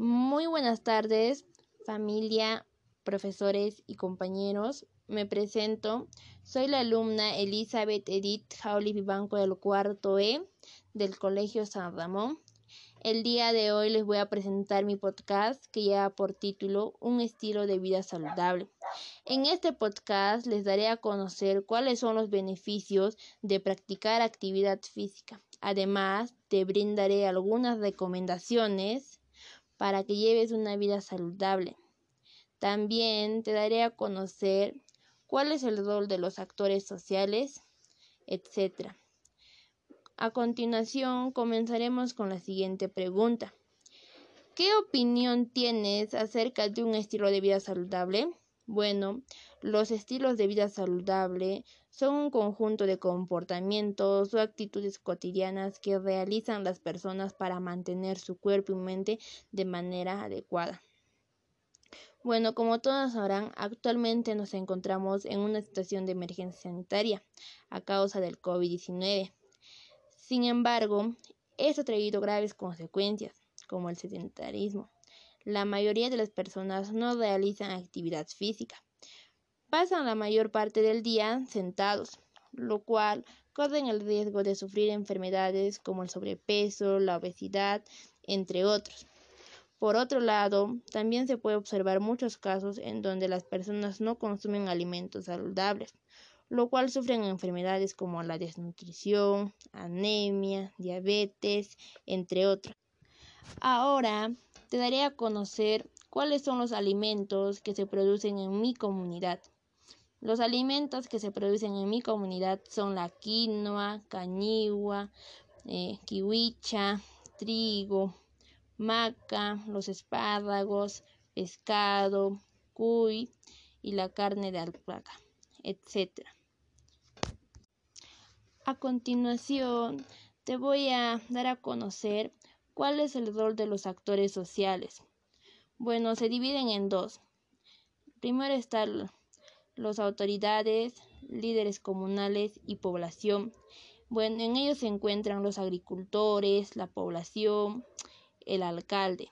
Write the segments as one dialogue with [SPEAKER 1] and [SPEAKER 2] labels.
[SPEAKER 1] Muy buenas tardes, familia, profesores y compañeros. Me presento. Soy la alumna Elizabeth Edith Jauli Vivanco del cuarto E del Colegio San Ramón. El día de hoy les voy a presentar mi podcast que lleva por título Un estilo de vida saludable. En este podcast les daré a conocer cuáles son los beneficios de practicar actividad física. Además, te brindaré algunas recomendaciones para que lleves una vida saludable. También te daré a conocer cuál es el rol de los actores sociales, etc. A continuación, comenzaremos con la siguiente pregunta. ¿Qué opinión tienes acerca de un estilo de vida saludable? Bueno, los estilos de vida saludable son un conjunto de comportamientos o actitudes cotidianas que realizan las personas para mantener su cuerpo y mente de manera adecuada. Bueno, como todos sabrán, actualmente nos encontramos en una situación de emergencia sanitaria a causa del COVID-19. Sin embargo, esto ha traído graves consecuencias, como el sedentarismo. La mayoría de las personas no realizan actividad física pasan la mayor parte del día sentados, lo cual corren el riesgo de sufrir enfermedades como el sobrepeso, la obesidad, entre otros. Por otro lado, también se puede observar muchos casos en donde las personas no consumen alimentos saludables, lo cual sufren enfermedades como la desnutrición, anemia, diabetes, entre otros. Ahora te daré a conocer cuáles son los alimentos que se producen en mi comunidad. Los alimentos que se producen en mi comunidad son la quinoa, cañigua, eh, kiwicha, trigo, maca, los espárragos, pescado, cuy y la carne de alpaca, etc. A continuación, te voy a dar a conocer cuál es el rol de los actores sociales. Bueno, se dividen en dos. Primero está las autoridades, líderes comunales y población. Bueno, en ellos se encuentran los agricultores, la población, el alcalde.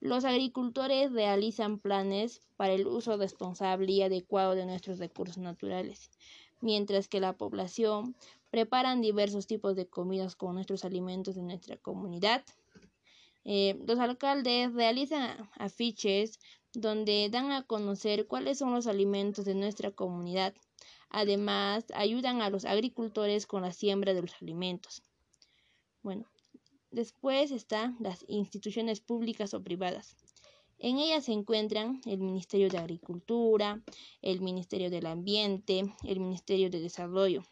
[SPEAKER 1] Los agricultores realizan planes para el uso responsable y adecuado de nuestros recursos naturales, mientras que la población preparan diversos tipos de comidas con nuestros alimentos de nuestra comunidad. Eh, los alcaldes realizan afiches donde dan a conocer cuáles son los alimentos de nuestra comunidad. Además, ayudan a los agricultores con la siembra de los alimentos. Bueno, después están las instituciones públicas o privadas. En ellas se encuentran el Ministerio de Agricultura, el Ministerio del Ambiente, el Ministerio de Desarrollo.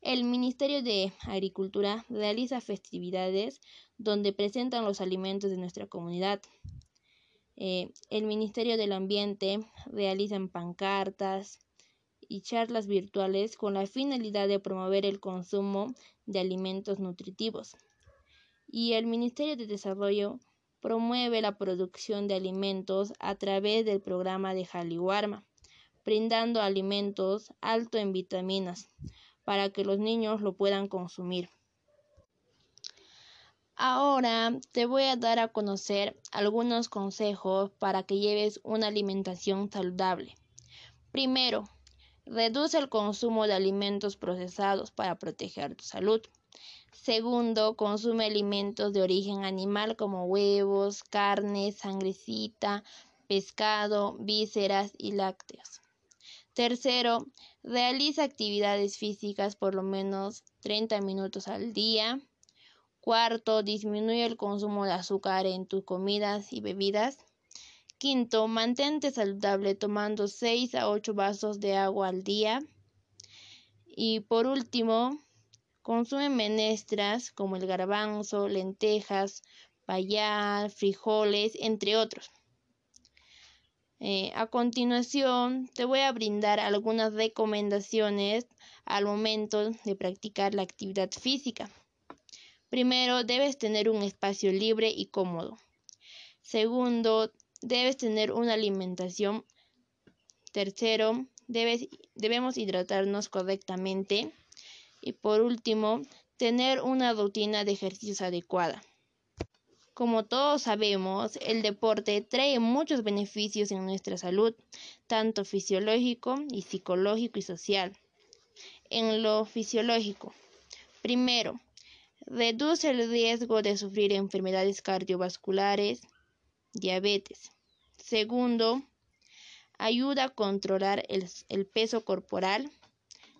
[SPEAKER 1] El Ministerio de Agricultura realiza festividades donde presentan los alimentos de nuestra comunidad. Eh, el Ministerio del Ambiente realiza pancartas y charlas virtuales con la finalidad de promover el consumo de alimentos nutritivos. Y el Ministerio de Desarrollo promueve la producción de alimentos a través del programa de Jaliwarma, brindando alimentos altos en vitaminas para que los niños lo puedan consumir. Ahora te voy a dar a conocer algunos consejos para que lleves una alimentación saludable. Primero, reduce el consumo de alimentos procesados para proteger tu salud. Segundo, consume alimentos de origen animal como huevos, carne, sangrecita, pescado, vísceras y lácteos. Tercero, realiza actividades físicas por lo menos 30 minutos al día. Cuarto, disminuye el consumo de azúcar en tus comidas y bebidas. Quinto, mantente saludable tomando 6 a 8 vasos de agua al día. Y por último, consume menestras como el garbanzo, lentejas, payal, frijoles, entre otros. Eh, a continuación, te voy a brindar algunas recomendaciones al momento de practicar la actividad física. Primero, debes tener un espacio libre y cómodo. Segundo, debes tener una alimentación. Tercero, debemos hidratarnos correctamente. Y por último, tener una rutina de ejercicios adecuada. Como todos sabemos, el deporte trae muchos beneficios en nuestra salud, tanto fisiológico y psicológico y social. En lo fisiológico, primero, reduce el riesgo de sufrir enfermedades cardiovasculares, diabetes. Segundo, ayuda a controlar el, peso corporal.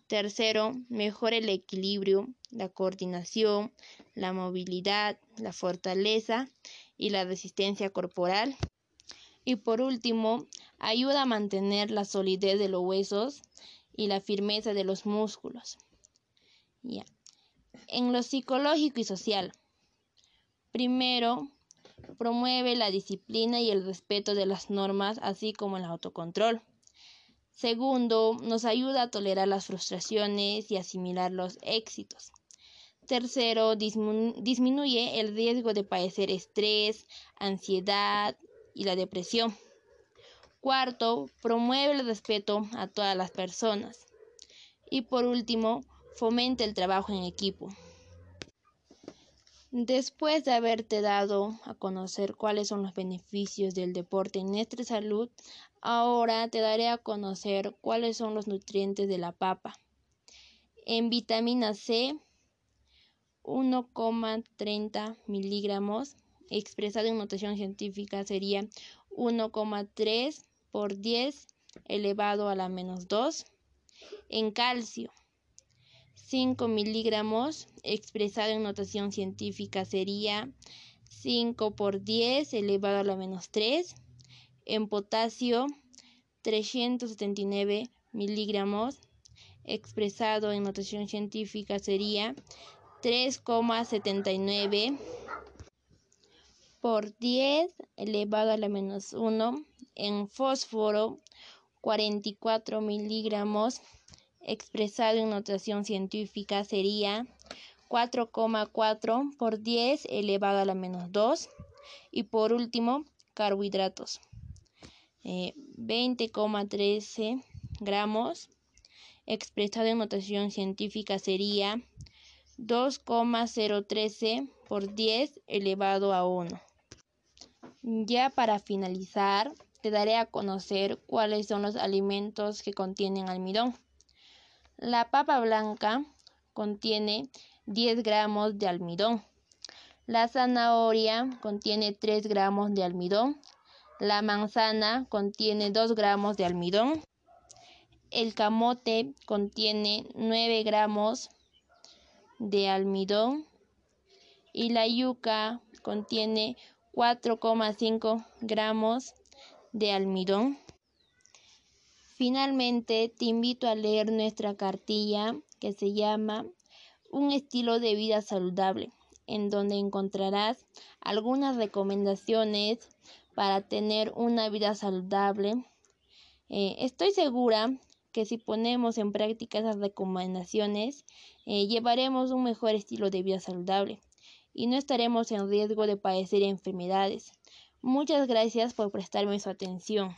[SPEAKER 1] Tercero, mejora el equilibrio, la coordinación, la movilidad, la fortaleza y la resistencia corporal. Y por último, ayuda a mantener la solidez de los huesos y la firmeza de los músculos. En lo psicológico y social, primero, promueve la disciplina y el respeto de las normas, así como el autocontrol. Segundo, nos ayuda a tolerar las frustraciones y asimilar los éxitos. Tercero, disminuye el riesgo de padecer estrés, ansiedad y la depresión. Cuarto, promueve el respeto a todas las personas. Y por último, fomenta el trabajo en equipo. Después de haberte dado a conocer cuáles son los beneficios del deporte en nuestra salud, ahora te daré a conocer cuáles son los nutrientes de la papa. En vitamina C 1,30 miligramos, expresado en notación científica sería 1,3 por 10 elevado a la menos 2. En calcio, 5 miligramos, expresado en notación científica sería 5 por 10 elevado a la menos 3. En potasio, 379 miligramos, expresado en notación científica sería 3,79 por 10 elevado a la menos 1. En fósforo, 44 miligramos, expresado en notación científica sería 4,4 por 10 elevado a la menos 2. Y por último, carbohidratos. 20,13 eh, gramos, expresado en notación científica sería 2,013 por 10 elevado a 1. Ya para finalizar, te daré a conocer cuáles son los alimentos que contienen almidón. La papa blanca contiene 10 gramos de almidón. La zanahoria contiene 3 gramos de almidón. La manzana contiene 2 gramos de almidón. El camote contiene 9 gramos de almidón y la yuca contiene 4,5 gramos de almidón. Finalmente, te invito a leer nuestra cartilla que se llama Un estilo de vida saludable, en donde encontrarás algunas recomendaciones para tener una vida saludable. Eh, estoy segura que si ponemos en práctica esas recomendaciones, eh, llevaremos un mejor estilo de vida saludable y no estaremos en riesgo de padecer enfermedades. Muchas gracias por prestarme su atención.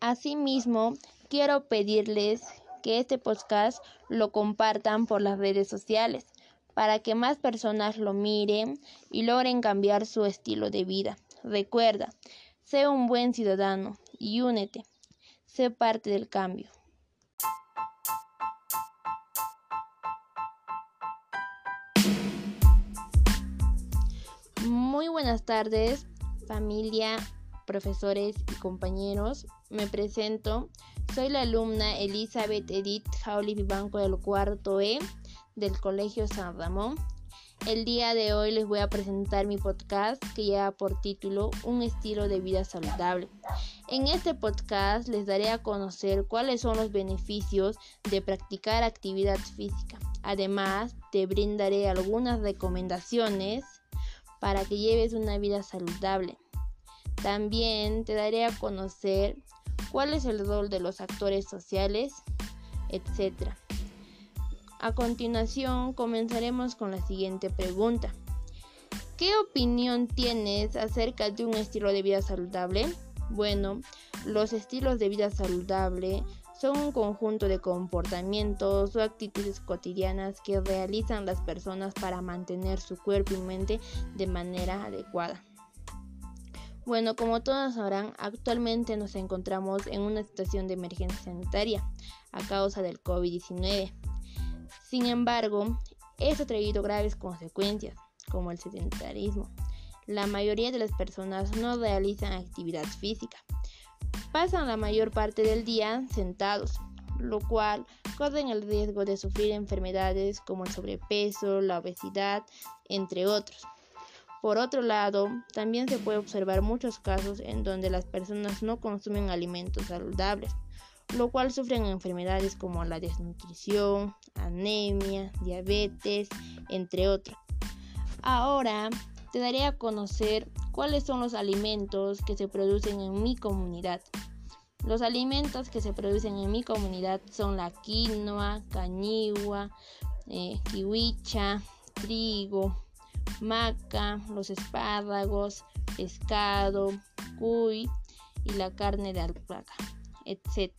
[SPEAKER 1] Asimismo, quiero pedirles que este podcast lo compartan por las redes sociales para que más personas lo miren y logren cambiar su estilo de vida. Recuerda, sé un buen ciudadano y únete sé parte del cambio. Muy buenas tardes, familia, profesores y compañeros. Me presento. Soy la alumna Elizabeth Edith Jauli Vivanco del cuarto E del Colegio San Ramón el día de hoy les voy a presentar mi podcast que lleva por título Un estilo de vida saludable. En este podcast les daré a conocer cuáles son los beneficios de practicar actividad física. Además, te brindaré algunas recomendaciones para que lleves una vida saludable. También te daré a conocer cuál es el rol de los actores sociales, etc. A continuación comenzaremos con la siguiente pregunta. ¿Qué opinión tienes acerca de un estilo de vida saludable? Bueno, los estilos de vida saludable son un conjunto de comportamientos o actitudes cotidianas que realizan las personas para mantener su cuerpo y mente de manera adecuada. Bueno, como todos sabrán, actualmente nos encontramos en una situación de emergencia sanitaria a causa del COVID-19. Sin embargo, esto ha traído graves consecuencias, como el sedentarismo. La mayoría de las personas no realizan actividad física, pasan la mayor parte del día sentados, lo cual corren el riesgo de sufrir enfermedades como el sobrepeso, la obesidad, entre otros. Por otro lado, también se puede observar muchos casos en donde las personas no consumen alimentos saludables, lo cual sufren enfermedades como la desnutrición, anemia, diabetes, entre otros. Ahora te daré a conocer cuáles son los alimentos que se producen en mi comunidad. Los alimentos que se producen en mi comunidad son la quinoa, cañigua, eh, kiwicha, trigo, maca, los espárragos, pescado, cuy y la carne de alpaca, etc.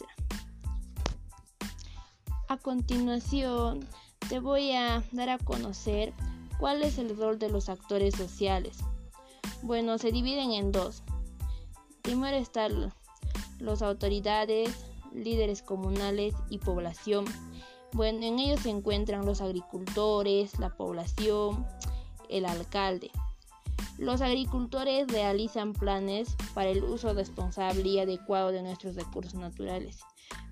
[SPEAKER 1] A continuación, te voy a dar a conocer cuál es el rol de los actores sociales. Bueno, se dividen en dos. Primero están las autoridades, líderes comunales y población. Bueno, en ellos se encuentran los agricultores, la población, el alcalde. Los agricultores realizan planes para el uso responsable y adecuado de nuestros recursos naturales,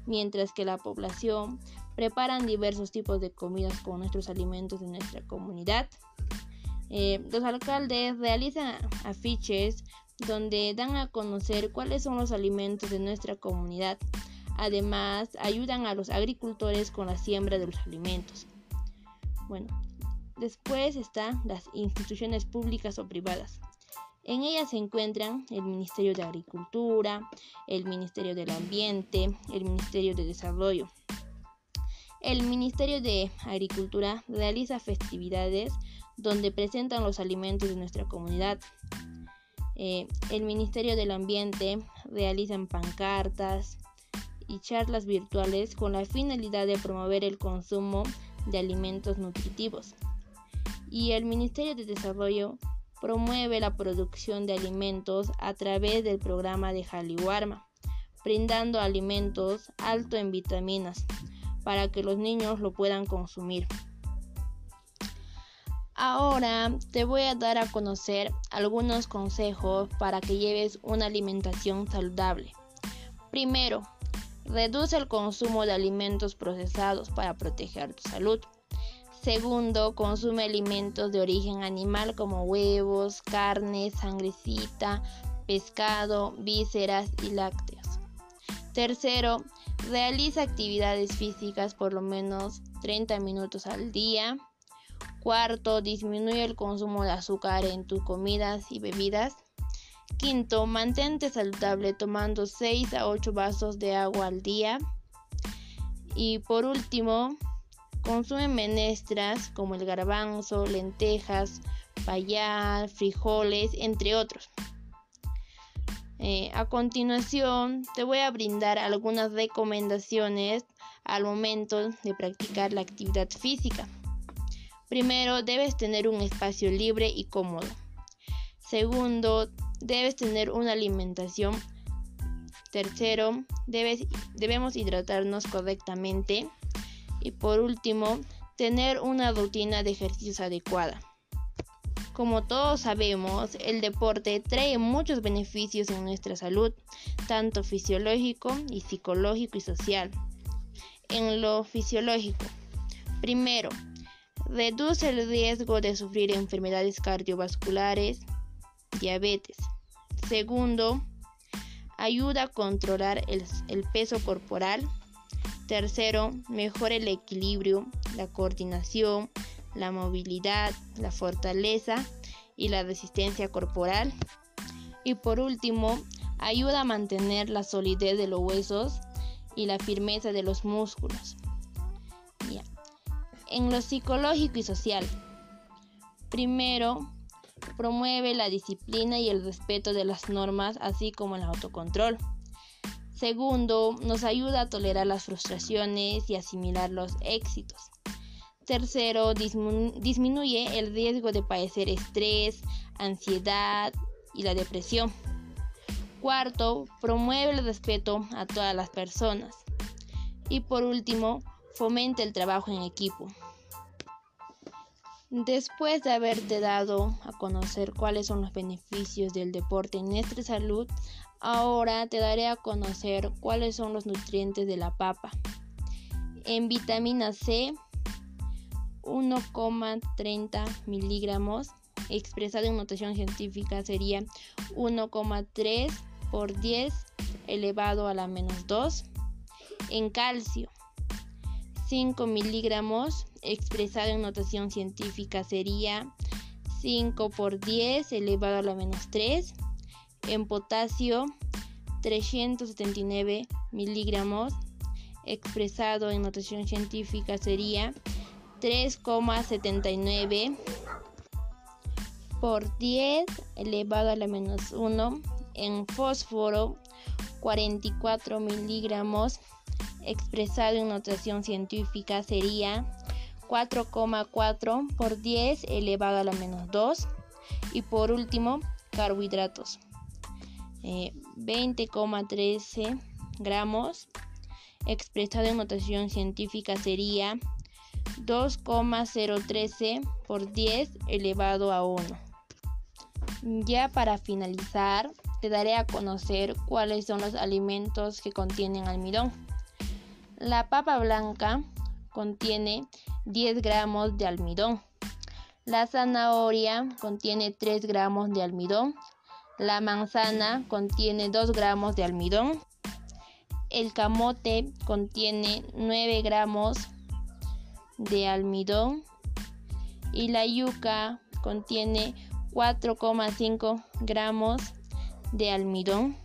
[SPEAKER 1] mientras que la población preparan diversos tipos de comidas con nuestros alimentos de nuestra comunidad eh, los alcaldes realizan afiches donde dan a conocer cuáles son los alimentos de nuestra comunidad. Además, ayudan a los agricultores con la siembra de los alimentos. Bueno, después están las instituciones públicas o privadas. En ellas se encuentran el Ministerio de Agricultura, el Ministerio del Ambiente, el Ministerio de Desarrollo. El Ministerio de Agricultura realiza festividades donde presentan los alimentos de nuestra comunidad. Eh, el Ministerio del Ambiente realiza pancartas y charlas virtuales con la finalidad de promover el consumo de alimentos nutritivos. Y el Ministerio de Desarrollo promueve la producción de alimentos a través del programa de Jaliwarma, brindando alimentos alto en vitaminas para que los niños lo puedan consumir. Ahora te voy a dar a conocer algunos consejos para que lleves una alimentación saludable. Primero, reduce el consumo de alimentos procesados para proteger tu salud. Segundo, consume alimentos de origen animal como huevos, carne, sangrecita, pescado, vísceras y lácteos. Tercero, realiza actividades físicas por lo menos 30 minutos al día. Cuarto, disminuye el consumo de azúcar en tus comidas y bebidas. Quinto, mantente saludable tomando 6 a 8 vasos de agua al día. Y por último, consume menestras como el garbanzo, lentejas, payal, frijoles, entre otros. Eh, a continuación, te voy a brindar algunas recomendaciones al momento de practicar la actividad física. Primero, debes tener un espacio libre y cómodo. Segundo, debes tener una alimentación. Tercero, debemos hidratarnos correctamente. Y por último, tener una rutina de ejercicios adecuada. Como todos sabemos, el deporte trae muchos beneficios en nuestra salud, tanto fisiológico y psicológico y social. En lo fisiológico, primero, Reduce el riesgo de sufrir enfermedades cardiovasculares, diabetes. Segundo, ayuda a controlar el, peso corporal. Tercero, mejora el equilibrio, la coordinación, la movilidad, la fortaleza y la resistencia corporal. Y por último, ayuda a mantener la solidez de los huesos y la firmeza de los músculos en lo psicológico y social. Primero, promueve la disciplina y el respeto de las normas, así como el autocontrol. Segundo, nos ayuda a tolerar las frustraciones y asimilar los éxitos. Tercero, disminuye el riesgo de padecer estrés, ansiedad y la depresión. Cuarto, promueve el respeto a todas las personas. Y por último, fomenta el trabajo en equipo. Después de haberte dado a conocer cuáles son los beneficios del deporte en nuestra salud, ahora te daré a conocer cuáles son los nutrientes de la papa. En vitamina C, 1,30 miligramos, expresado en notación científica sería 1,3 por 10 elevado a la menos 2. En calcio, 5 miligramos, expresado en notación científica sería 5 por 10 elevado a la menos 3. En potasio, 379 miligramos, expresado en notación científica sería 3,79 por 10 elevado a la menos 1. En fósforo, 44 miligramos, expresado en notación científica sería 4,4 por 10 elevado a la menos 2. Y por último, carbohidratos. 20,13 eh, gramos. Expresado en notación científica sería 2,013 por 10 elevado a 1. Ya para finalizar, te daré a conocer cuáles son los alimentos que contienen almidón. La papa blanca contiene 10 gramos de almidón. La zanahoria contiene 3 gramos de almidón. La manzana contiene 2 gramos de almidón. El camote contiene 9 gramos de almidón. Y la yuca contiene 4,5 gramos de almidón.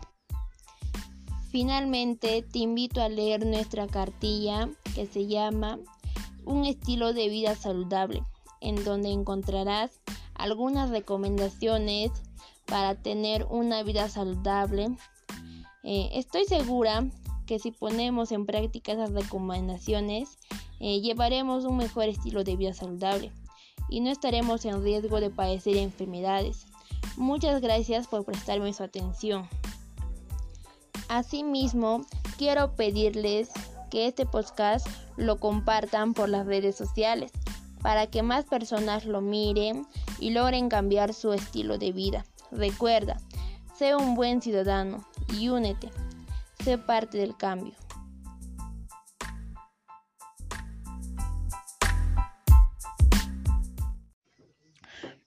[SPEAKER 1] Finalmente, te invito a leer nuestra cartilla que se llama Un estilo de vida saludable, en donde encontrarás algunas recomendaciones para tener una vida saludable. Eh, estoy segura que si ponemos en práctica esas recomendaciones, eh, llevaremos un mejor estilo de vida saludable y no estaremos en riesgo de padecer enfermedades. Muchas gracias por prestarme su atención. Asimismo, quiero pedirles que este podcast lo compartan por las redes sociales para que más personas lo miren y logren cambiar su estilo de vida. Recuerda, sé un buen ciudadano y únete, sé parte del cambio.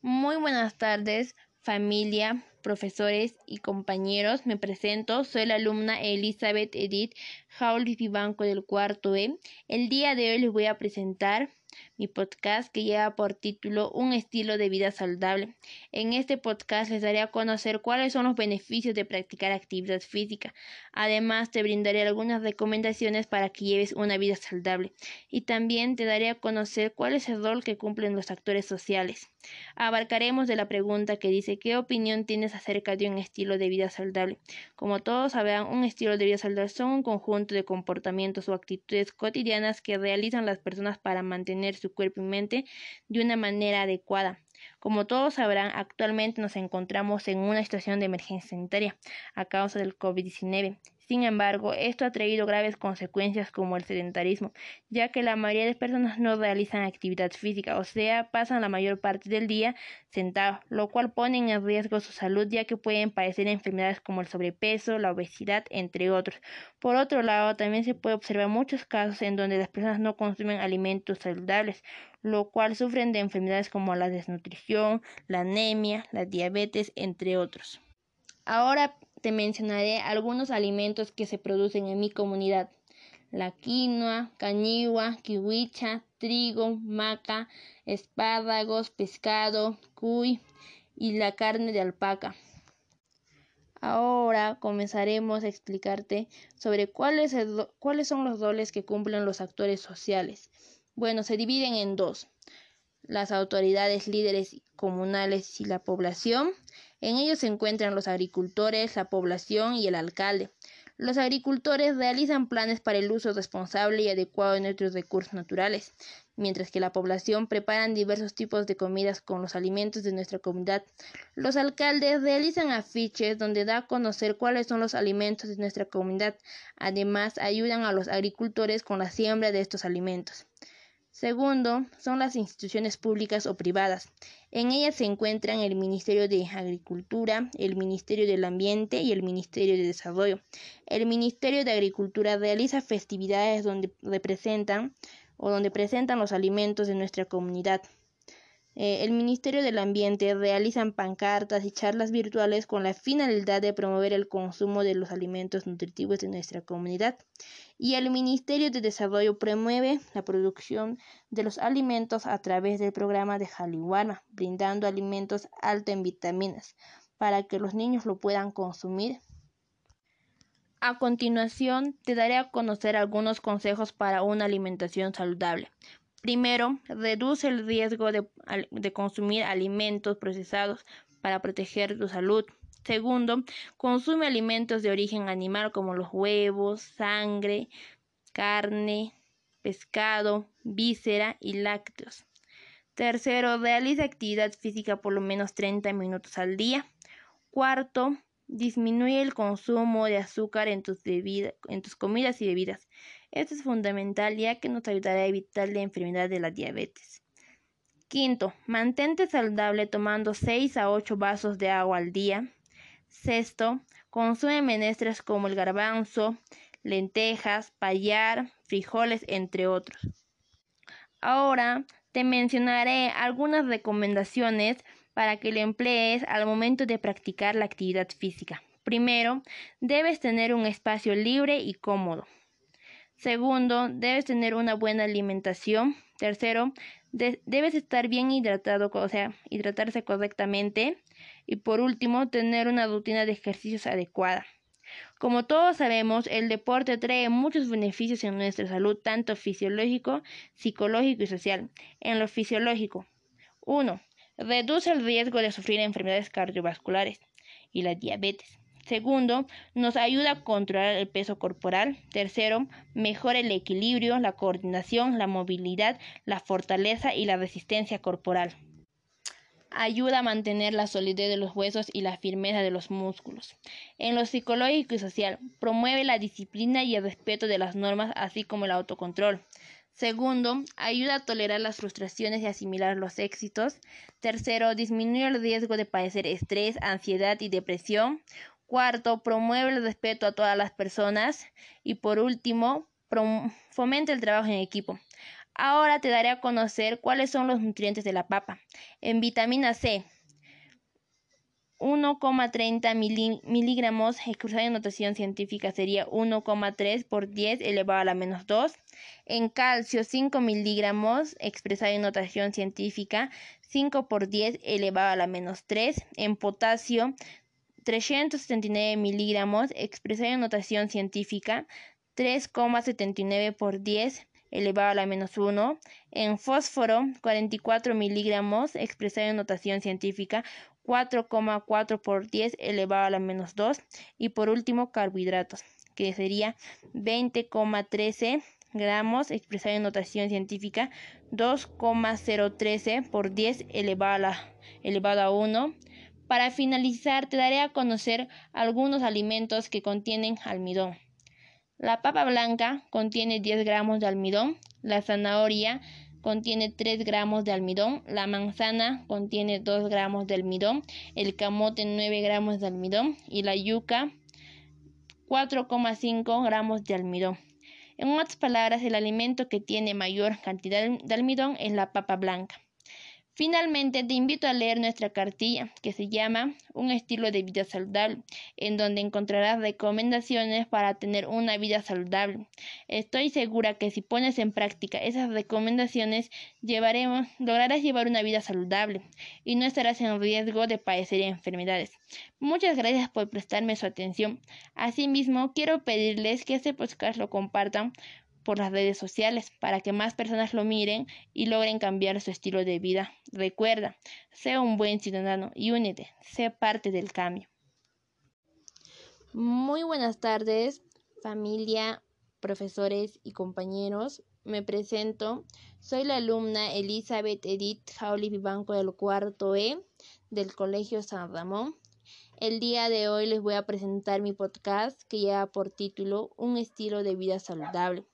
[SPEAKER 1] Muy buenas tardes, familia profesores y compañeros, me presento, soy la alumna Elizabeth Edith Jaulis Vivanco del cuarto E. El día de hoy les voy a presentar mi podcast que lleva por título Un estilo de vida saludable. En este podcast les daré a conocer cuáles son los beneficios de practicar actividad física. Además, te brindaré algunas recomendaciones para que lleves una vida saludable. Y también te daré a conocer cuál es el rol que cumplen los actores sociales. Abarcaremos de la pregunta que dice ¿qué opinión tienes acerca de un estilo de vida saludable? Como todos sabrán, un estilo de vida saludable son un conjunto de comportamientos o actitudes cotidianas que realizan las personas para mantener su cuerpo y mente de una manera adecuada. Como todos sabrán, actualmente nos encontramos en una situación de emergencia sanitaria a causa del COVID-19. Sin embargo, esto ha traído graves consecuencias como el sedentarismo, ya que la mayoría de personas no realizan actividad física, o sea, pasan la mayor parte del día sentados, lo cual pone en riesgo su salud, ya que pueden padecer enfermedades como el sobrepeso, la obesidad, entre otros. Por otro lado, también se puede observar muchos casos en donde las personas no consumen alimentos saludables, lo cual sufren de enfermedades como la desnutrición, la anemia, la diabetes, entre otros. Ahora te mencionaré algunos alimentos que se producen en mi comunidad. La quinoa, cañigua, kiwicha, trigo, maca, espárragos, pescado, cuy y la carne de alpaca. Ahora comenzaremos a explicarte sobre cuáles, cuáles son los roles que cumplen los actores sociales. Bueno, se dividen en dos las autoridades líderes comunales y la población. En ellos se encuentran los agricultores, la población y el alcalde. Los agricultores realizan planes para el uso responsable y adecuado de nuestros recursos naturales, mientras que la población preparan diversos tipos de comidas con los alimentos de nuestra comunidad. Los alcaldes realizan afiches donde da a conocer cuáles son los alimentos de nuestra comunidad. Además, ayudan a los agricultores con la siembra de estos alimentos. Segundo, son las instituciones públicas o privadas. En ellas se encuentran el Ministerio de Agricultura, el Ministerio del Ambiente y el Ministerio de Desarrollo. El Ministerio de Agricultura realiza festividades donde representan o donde presentan los alimentos de nuestra comunidad. Eh, el Ministerio del Ambiente realiza pancartas y charlas virtuales con la finalidad de promover el consumo de los alimentos nutritivos de nuestra comunidad. Y el Ministerio de Desarrollo promueve la producción de los alimentos a través del programa de Jaliwana, brindando alimentos altos en vitaminas para que los niños lo puedan consumir. A continuación, te daré a conocer algunos consejos para una alimentación saludable. Primero, reduce el riesgo de, consumir alimentos procesados para proteger tu salud. Segundo, consume alimentos de origen animal como los huevos, sangre, carne, pescado, víscera y lácteos. Tercero, realiza actividad física por lo menos 30 minutos al día. Cuarto, disminuye el consumo de azúcar en tus, en tus comidas y bebidas. Esto es fundamental ya que nos ayudará a evitar la enfermedad de la diabetes. Quinto, mantente saludable tomando 6 a 8 vasos de agua al día. Sexto, consume menestras como el garbanzo, lentejas, payar, frijoles, entre otros. Ahora te mencionaré algunas recomendaciones para que lo emplees al momento de practicar la actividad física. Primero, debes tener un espacio libre y cómodo. Segundo, debes tener una buena alimentación. Tercero, debes estar bien hidratado, o sea, hidratarse correctamente. Y por último, tener una rutina de ejercicios adecuada. Como todos sabemos, el deporte trae muchos beneficios en nuestra salud, tanto fisiológico, psicológico y social. En lo fisiológico, 1. Reduce el riesgo de sufrir enfermedades cardiovasculares y la diabetes. Segundo, nos ayuda a controlar el peso corporal. Tercero, mejora el equilibrio, la coordinación, la movilidad, la fortaleza y la resistencia corporal. Ayuda a mantener la solidez de los huesos y la firmeza de los músculos. En lo psicológico y social, promueve la disciplina y el respeto de las normas, así como el autocontrol. Segundo, ayuda a tolerar las frustraciones y asimilar los éxitos. Tercero, disminuye el riesgo de padecer estrés, ansiedad y depresión. Cuarto, promueve el respeto a todas las personas. Y por último, fomenta el trabajo en equipo. Ahora te daré a conocer cuáles son los nutrientes de la papa. En vitamina C, 1,30 miligramos, expresado en notación científica sería 1,3 por 10 elevado a la menos 2. En calcio, 5 miligramos, expresado en notación científica 5 por 10 elevado a la menos 3. En potasio, 379 miligramos, expresado en notación científica 3,79 por 10 elevado a la menos 1. En fósforo, 44 miligramos, expresado en notación científica 4,4 por 10 elevado a la menos 2. Y por último, carbohidratos, que sería 20,13 gramos, expresado en notación científica 2,013 por 10 elevado a, la, elevado a 1. Para finalizar, te daré a conocer algunos alimentos que contienen almidón. La papa blanca contiene 10 gramos de almidón, la zanahoria contiene 3 gramos de almidón, la manzana contiene 2 gramos de almidón, el camote 9 gramos de almidón y la yuca 4,5 gramos de almidón. En otras palabras, el alimento que tiene mayor cantidad de almidón es la papa blanca. Finalmente, te invito a leer nuestra cartilla que se llama Un estilo de vida saludable, en donde encontrarás recomendaciones para tener una vida saludable. Estoy segura que si pones en práctica esas recomendaciones, lograrás llevar una vida saludable y no estarás en riesgo de padecer enfermedades. Muchas gracias por prestarme su atención. Asimismo, quiero pedirles que este podcast lo compartan por las redes sociales para que más personas lo miren y logren cambiar su estilo de vida. Recuerda, sea un buen ciudadano y únete, sé parte del cambio. Muy buenas tardes, familia, profesores y compañeros. Me presento. Soy la alumna Elizabeth Edith Jauli Vivanco del cuarto E del Colegio San Ramón. El día de hoy les voy a presentar mi podcast que lleva por título Un estilo de vida saludable.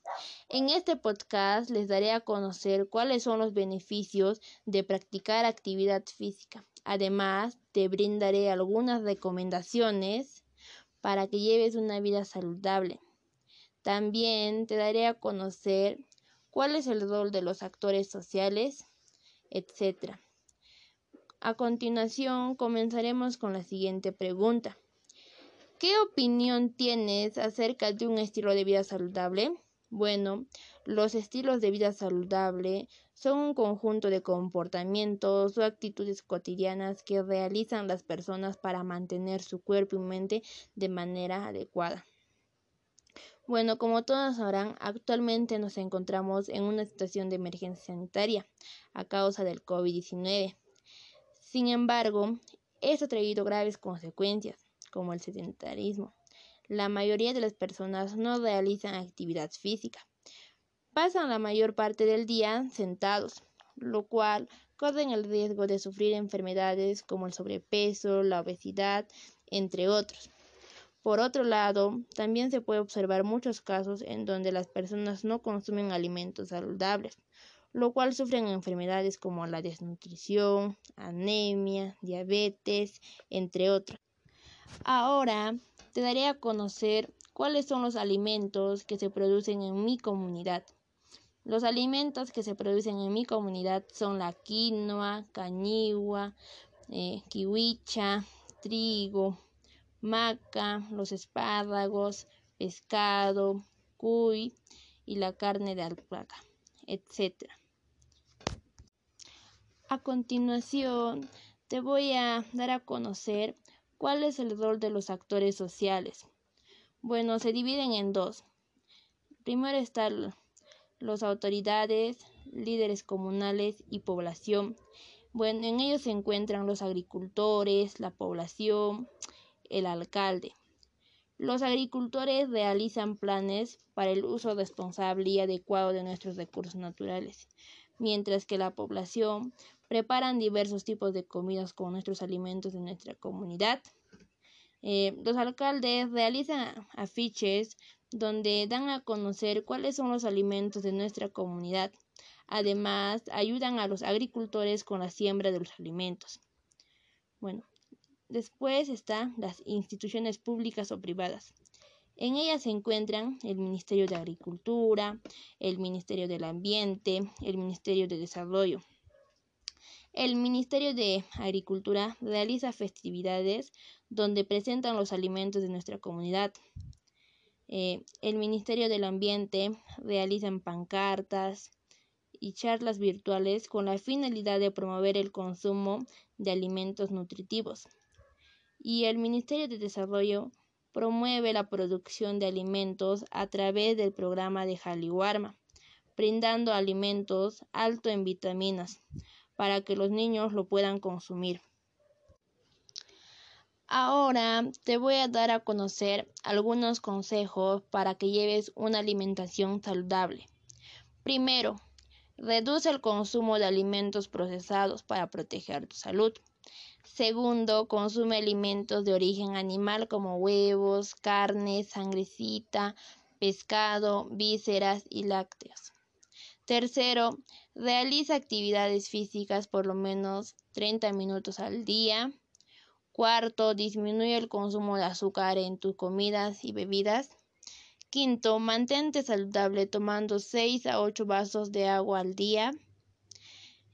[SPEAKER 1] En este podcast les daré a conocer cuáles son los beneficios de practicar actividad física. Además, te brindaré algunas recomendaciones para que lleves una vida saludable. También te daré a conocer cuál es el rol de los actores sociales, etc. A continuación, comenzaremos con la siguiente pregunta. ¿Qué opinión tienes acerca de un estilo de vida saludable? Bueno, los estilos de vida saludable son un conjunto de comportamientos o actitudes cotidianas que realizan las personas para mantener su cuerpo y mente de manera adecuada. Bueno, como todos sabrán, actualmente nos encontramos en una situación de emergencia sanitaria a causa del COVID-19. Sin embargo, esto ha traído graves consecuencias, como el sedentarismo. La mayoría de las personas no realizan actividad física pasan la mayor parte del día sentados, lo cual corren el riesgo de sufrir enfermedades como el sobrepeso, la obesidad, entre otros. Por otro lado, también se puede observar muchos casos en donde las personas no consumen alimentos saludables, lo cual sufren enfermedades como la desnutrición, anemia, diabetes, entre otros. Ahora te daré a conocer cuáles son los alimentos que se producen en mi comunidad. Los alimentos que se producen en mi comunidad son la quinoa, cañigua, eh, kiwicha, trigo, maca, los espárragos, pescado, cuy y la carne de alpaca, etc. A continuación, te voy a dar a conocer cuál es el rol de los actores sociales. Bueno, se dividen en dos. Primero está las autoridades, líderes comunales y población. Bueno, en ellos se encuentran los agricultores, la población, el alcalde. Los agricultores realizan planes para el uso responsable y adecuado de nuestros recursos naturales, mientras que la población preparan diversos tipos de comidas con nuestros alimentos de nuestra comunidad. Eh, los alcaldes realizan afiches donde dan a conocer cuáles son los alimentos de nuestra comunidad. Además, ayudan a los agricultores con la siembra de los alimentos. Bueno, después están las instituciones públicas o privadas. En ellas se encuentran el Ministerio de Agricultura, el Ministerio del Ambiente, el Ministerio de Desarrollo. El Ministerio de Agricultura realiza festividades donde presentan los alimentos de nuestra comunidad. Eh, el Ministerio del Ambiente realiza pancartas y charlas virtuales con la finalidad de promover el consumo de alimentos nutritivos. Y el Ministerio de Desarrollo promueve la producción de alimentos a través del programa de Jaliwarma, brindando alimentos alto en vitaminas para que los niños lo puedan consumir. Ahora te voy a dar a conocer algunos consejos para que lleves una alimentación saludable. Primero, reduce el consumo de alimentos procesados para proteger tu salud. Segundo, consume alimentos de origen animal como huevos, carne, sangrecita, pescado, vísceras y lácteos. Tercero, realiza actividades físicas por lo menos 30 minutos al día. Cuarto, disminuye el consumo de azúcar en tus comidas y bebidas. Quinto, mantente saludable tomando 6 a 8 vasos de agua al día.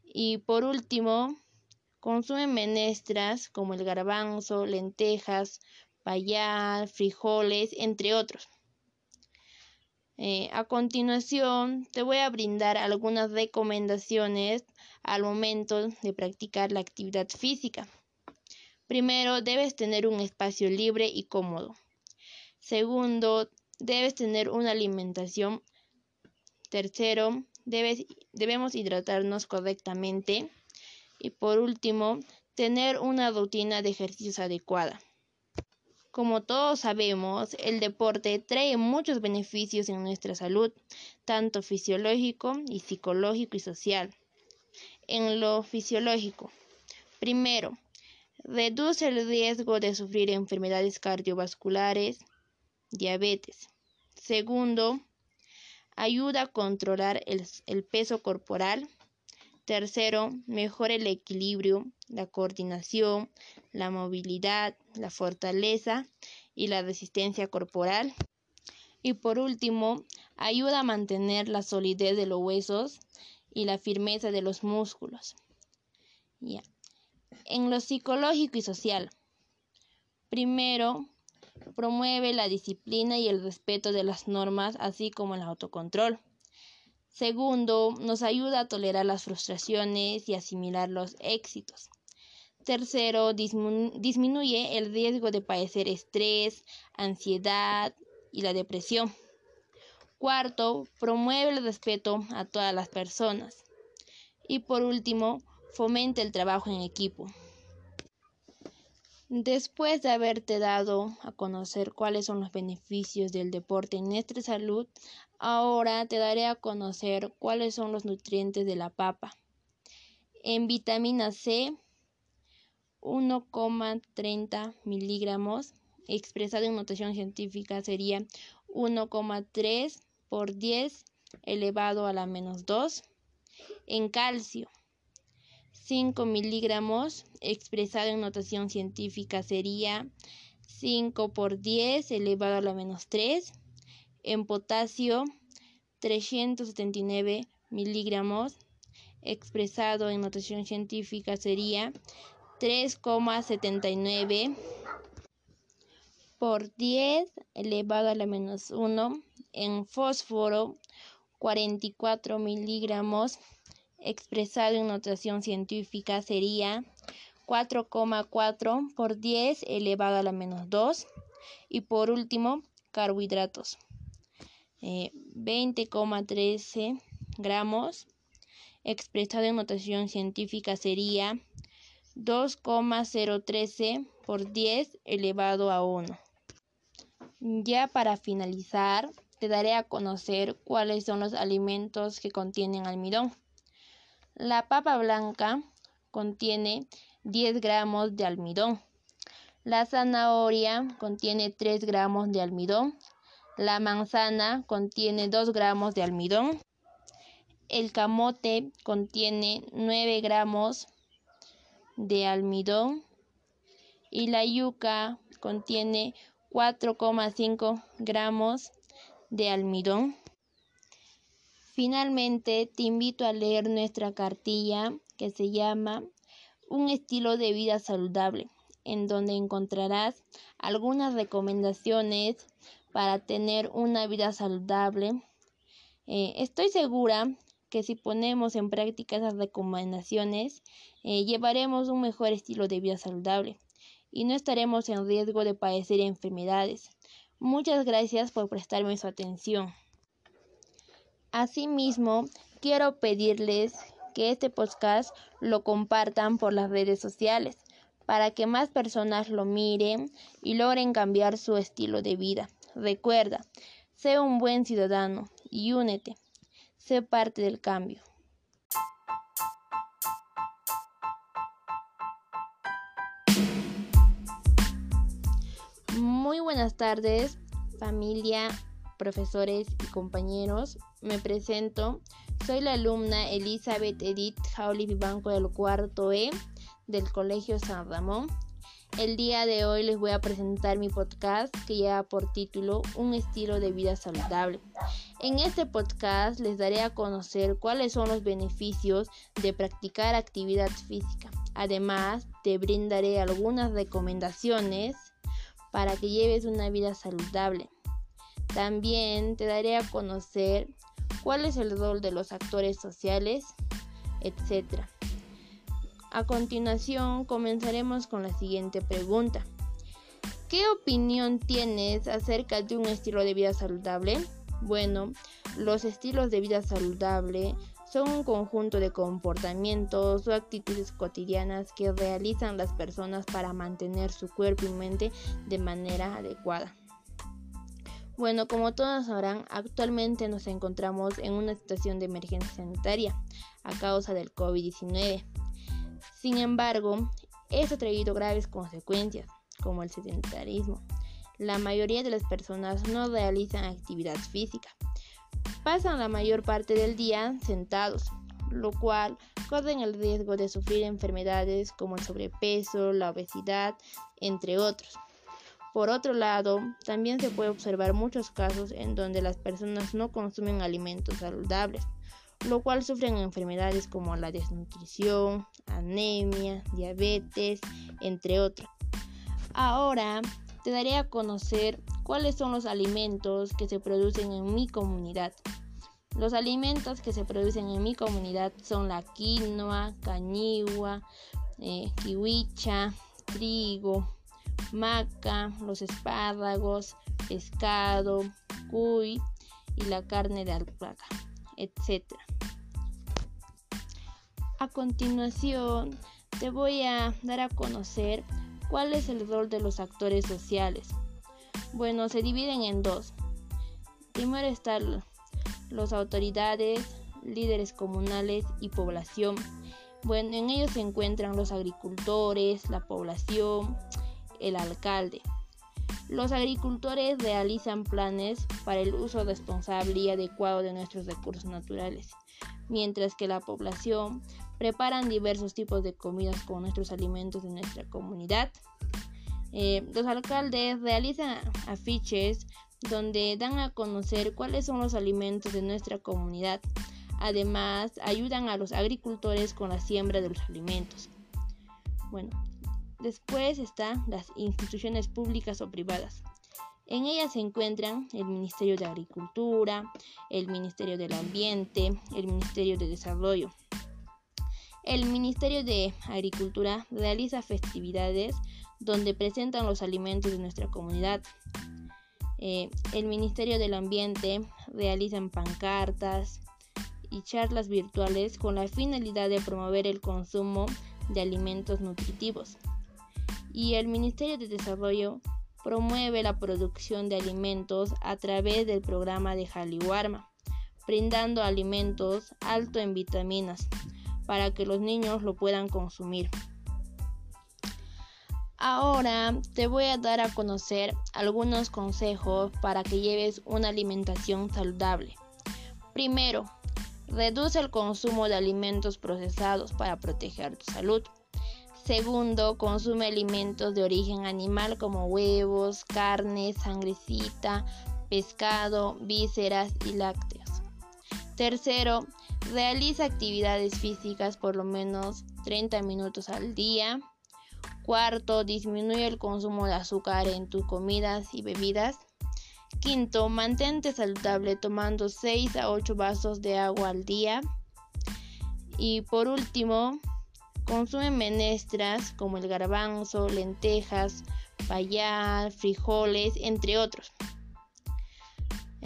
[SPEAKER 1] Y por último, consume menestras como el garbanzo, lentejas, payal, frijoles, entre otros. Eh, a continuación, te voy a brindar algunas recomendaciones al momento de practicar la actividad física. Primero, debes tener un espacio libre y cómodo. Segundo, debes tener una alimentación. Tercero, debemos hidratarnos correctamente. Y por último, tener una rutina de ejercicios adecuada. Como todos sabemos, el deporte trae muchos beneficios en nuestra salud, tanto fisiológico y psicológico y social. En lo fisiológico, primero, reduce el riesgo de sufrir enfermedades cardiovasculares, diabetes. Segundo, ayuda a controlar el, el peso corporal. Tercero, mejora el equilibrio, la coordinación, la movilidad, la fortaleza y la resistencia corporal. Y por último, ayuda a mantener la solidez de los huesos y la firmeza de los músculos. En lo psicológico y social. Primero, promueve la disciplina y el respeto de las normas, así como el autocontrol. Segundo, nos ayuda a tolerar las frustraciones y asimilar los éxitos. Tercero, disminuye el riesgo de padecer estrés, ansiedad y la depresión. Cuarto, promueve el respeto a todas las personas. Y por último, fomenta el trabajo en equipo. Después de haberte dado a conocer cuáles son los beneficios del deporte en nuestra salud, ahora te daré a conocer cuáles son los nutrientes de la papa. En vitamina C, 1,30 miligramos, expresado en notación científica sería 1,3 por 10 elevado a la menos 2. En calcio, 5 miligramos, expresado en notación científica sería 5 por 10 elevado a la menos 3. En potasio, 379 miligramos, expresado en notación científica sería 3,79 por 10 elevado a la menos 1. En fósforo, 44 miligramos expresado en notación científica sería 4,4 por 10 elevado a la menos 2. Y por último, carbohidratos. 20,13 eh, gramos. Expresado en notación científica sería 2,013 por 10 elevado a 1. Ya para finalizar, te daré a conocer cuáles son los alimentos que contienen almidón. La papa blanca contiene 10 gramos de almidón. La zanahoria contiene 3 gramos de almidón. La manzana contiene 2 gramos de almidón. El camote contiene 9 gramos de almidón. Y la yuca contiene 4,5 gramos de almidón. Finalmente, te invito a leer nuestra cartilla que se llama Un estilo de vida saludable, en donde encontrarás algunas recomendaciones para tener una vida saludable. Eh, estoy segura que si ponemos en práctica esas recomendaciones, eh, llevaremos un mejor estilo de vida saludable y no estaremos en riesgo de padecer enfermedades. Muchas gracias por prestarme su atención. Asimismo, quiero pedirles que este podcast lo compartan por las redes sociales para que más personas lo miren y logren cambiar su estilo de vida. Recuerda, sé un buen ciudadano y únete, sé parte del cambio. Muy buenas tardes, familia profesores y compañeros. Me presento. Soy la alumna Elizabeth Edith Jauli Vivanco del cuarto E del Colegio San Ramón. El día de hoy les voy a presentar mi podcast que lleva por título Un estilo de vida saludable. En este podcast les daré a conocer cuáles son los beneficios de practicar actividad física. Además, te brindaré algunas recomendaciones para que lleves una vida saludable. También te daré a conocer cuál es el rol de los actores sociales, etc. A continuación comenzaremos con la siguiente pregunta. ¿Qué opinión tienes acerca de un estilo de vida saludable? Bueno, los estilos de vida saludable son un conjunto de comportamientos o actitudes cotidianas que realizan las personas para mantener su cuerpo y mente de manera adecuada. Bueno, como todos sabrán, actualmente nos encontramos en una situación de emergencia sanitaria a causa del COVID-19. Sin embargo, esto ha traído graves consecuencias, como el sedentarismo. La mayoría de las personas no realizan actividad física. Pasan la mayor parte del día sentados, lo cual corren el riesgo de sufrir enfermedades como el sobrepeso, la obesidad, entre otros. Por otro lado, también se puede observar muchos casos en donde las personas no consumen alimentos saludables, lo cual sufren enfermedades como la desnutrición, anemia, diabetes, entre otros. Ahora te daré a conocer cuáles son los alimentos que se producen en mi comunidad. Los alimentos que se producen en mi comunidad son la quinoa, cañigua, eh, kiwicha, trigo, maca, los espárragos, pescado, cuy y la carne de alpaca, etc. A continuación, te voy a dar a conocer cuál es el rol de los actores sociales. Bueno, se dividen en dos. Primero están las autoridades, líderes comunales y población. Bueno, en ellos se encuentran los agricultores, la población, el alcalde. Los agricultores realizan planes para el uso responsable y adecuado de nuestros recursos naturales, mientras que la población preparan diversos tipos de comidas con nuestros alimentos de nuestra comunidad. Eh, los alcaldes realizan afiches donde dan a conocer cuáles son los alimentos de nuestra comunidad. Además, ayudan a los agricultores con la siembra de los alimentos. Bueno, Después están las instituciones públicas o privadas. En ellas se encuentran el Ministerio de Agricultura, el Ministerio del Ambiente, el Ministerio de Desarrollo. El Ministerio de Agricultura realiza festividades donde presentan los alimentos de nuestra comunidad. Eh, el Ministerio del Ambiente realiza pancartas y charlas virtuales con la finalidad de promover el consumo de alimentos nutritivos y el Ministerio de Desarrollo promueve la producción de alimentos a través del programa de Jaliwarma, brindando alimentos alto en vitaminas para que los niños lo puedan consumir. Ahora te voy a dar a conocer algunos consejos para que lleves una alimentación saludable. Primero, reduce el consumo de alimentos procesados para proteger tu salud. Segundo, consume alimentos de origen animal como huevos, carne, sangrecita, pescado, vísceras y lácteos. Tercero, realiza actividades físicas por lo menos 30 minutos al día. Cuarto, disminuye el consumo de azúcar en tus comidas y bebidas. Quinto, mantente saludable tomando 6 a 8 vasos de agua al día. Y por último, Consumen menestras como el garbanzo, lentejas, payá, frijoles, entre otros.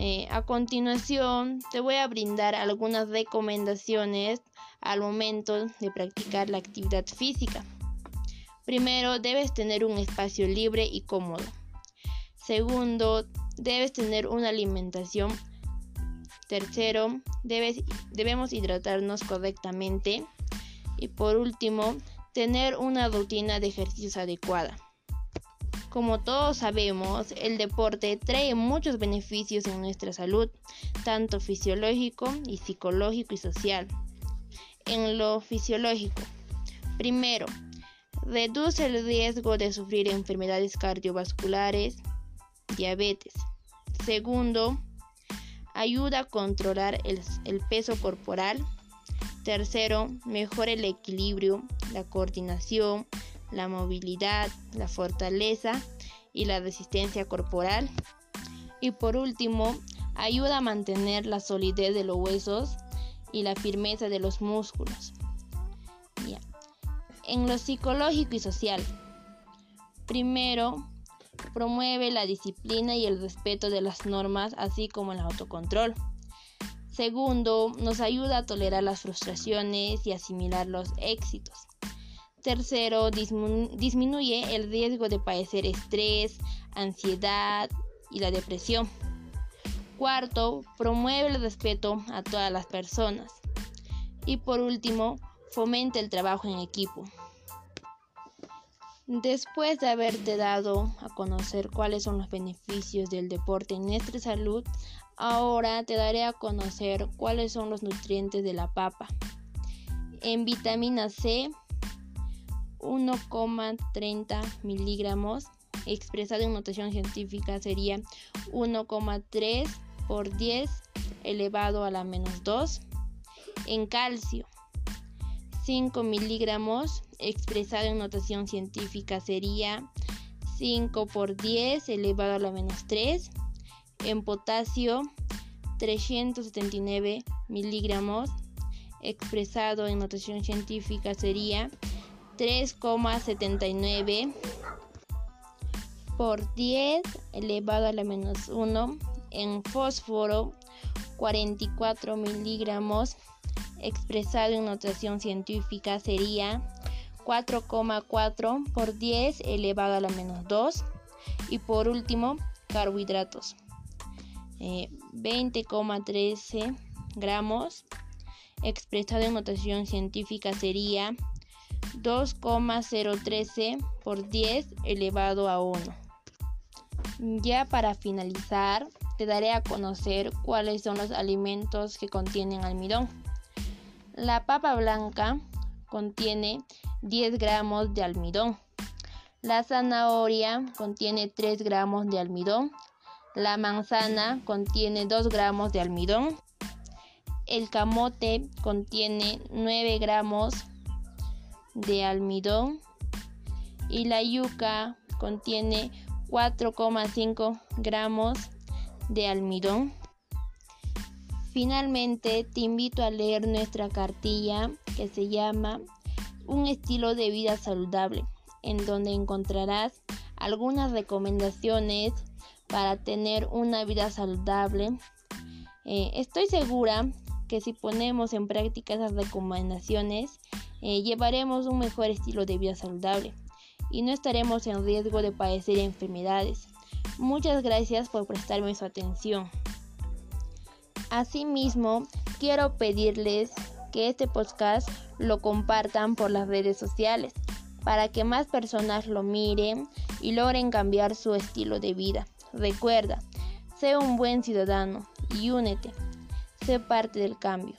[SPEAKER 1] Eh, a continuación te voy a brindar algunas recomendaciones al momento de practicar la actividad física. Primero, debes tener un espacio libre y cómodo. Segundo, debes tener una alimentación. Tercero, debemos hidratarnos correctamente. Y por último, tener una rutina de ejercicios adecuada. Como todos sabemos, el deporte trae muchos beneficios en nuestra salud, tanto fisiológico y psicológico y social. En lo fisiológico, primero, reduce el riesgo de sufrir enfermedades cardiovasculares, diabetes. Segundo, ayuda a controlar el, el peso corporal Tercero, mejora el equilibrio, la coordinación, la movilidad, la fortaleza y la resistencia corporal. Y por último, ayuda a mantener la solidez de los huesos y la firmeza de los músculos. En lo psicológico y social, primero, promueve la disciplina y el respeto de las normas, así como el autocontrol. Segundo, nos ayuda a tolerar las frustraciones y asimilar los éxitos. Tercero, disminuye el riesgo de padecer estrés, ansiedad y la depresión. Cuarto, promueve el respeto a todas las personas. Y por último, fomenta el trabajo en equipo. Después de haberte dado a conocer cuáles son los beneficios del deporte en nuestra salud, Ahora te daré a conocer cuáles son los nutrientes de la papa. En vitamina C, 1,30 miligramos, expresado en notación científica sería 1,3 por 10 elevado a la menos 2. En calcio, 5 miligramos, expresado en notación científica sería 5 por 10 elevado a la menos 3 en potasio 379 miligramos, expresado en notación científica sería 3,79 por 10 elevado a la menos 1. En fósforo 44 miligramos, expresado en notación científica sería 4,4 por 10 elevado a la menos 2. Y por último, carbohidratos. 20,13 eh, gramos. Expresado en notación científica sería 2,013 por 10 elevado a 1. Ya para finalizar, te daré a conocer cuáles son los alimentos que contienen almidón. La papa blanca contiene 10 gramos de almidón. La zanahoria contiene 3 gramos de almidón. La manzana contiene 2 gramos de almidón. El camote contiene 9 gramos de almidón. Y la yuca contiene 4,5 gramos de almidón. Finalmente, te invito a leer nuestra cartilla que se llama Un estilo de vida saludable, en donde encontrarás algunas recomendaciones para tener una vida saludable. Eh, estoy segura que si ponemos en práctica esas recomendaciones, eh, llevaremos un mejor estilo de vida saludable y no estaremos en riesgo de padecer enfermedades. Muchas gracias por prestarme su atención. Asimismo, quiero pedirles que este podcast lo compartan por las redes sociales para que más personas lo miren y logren cambiar su estilo de vida. Recuerda, sé un buen ciudadano y únete, sé parte del cambio.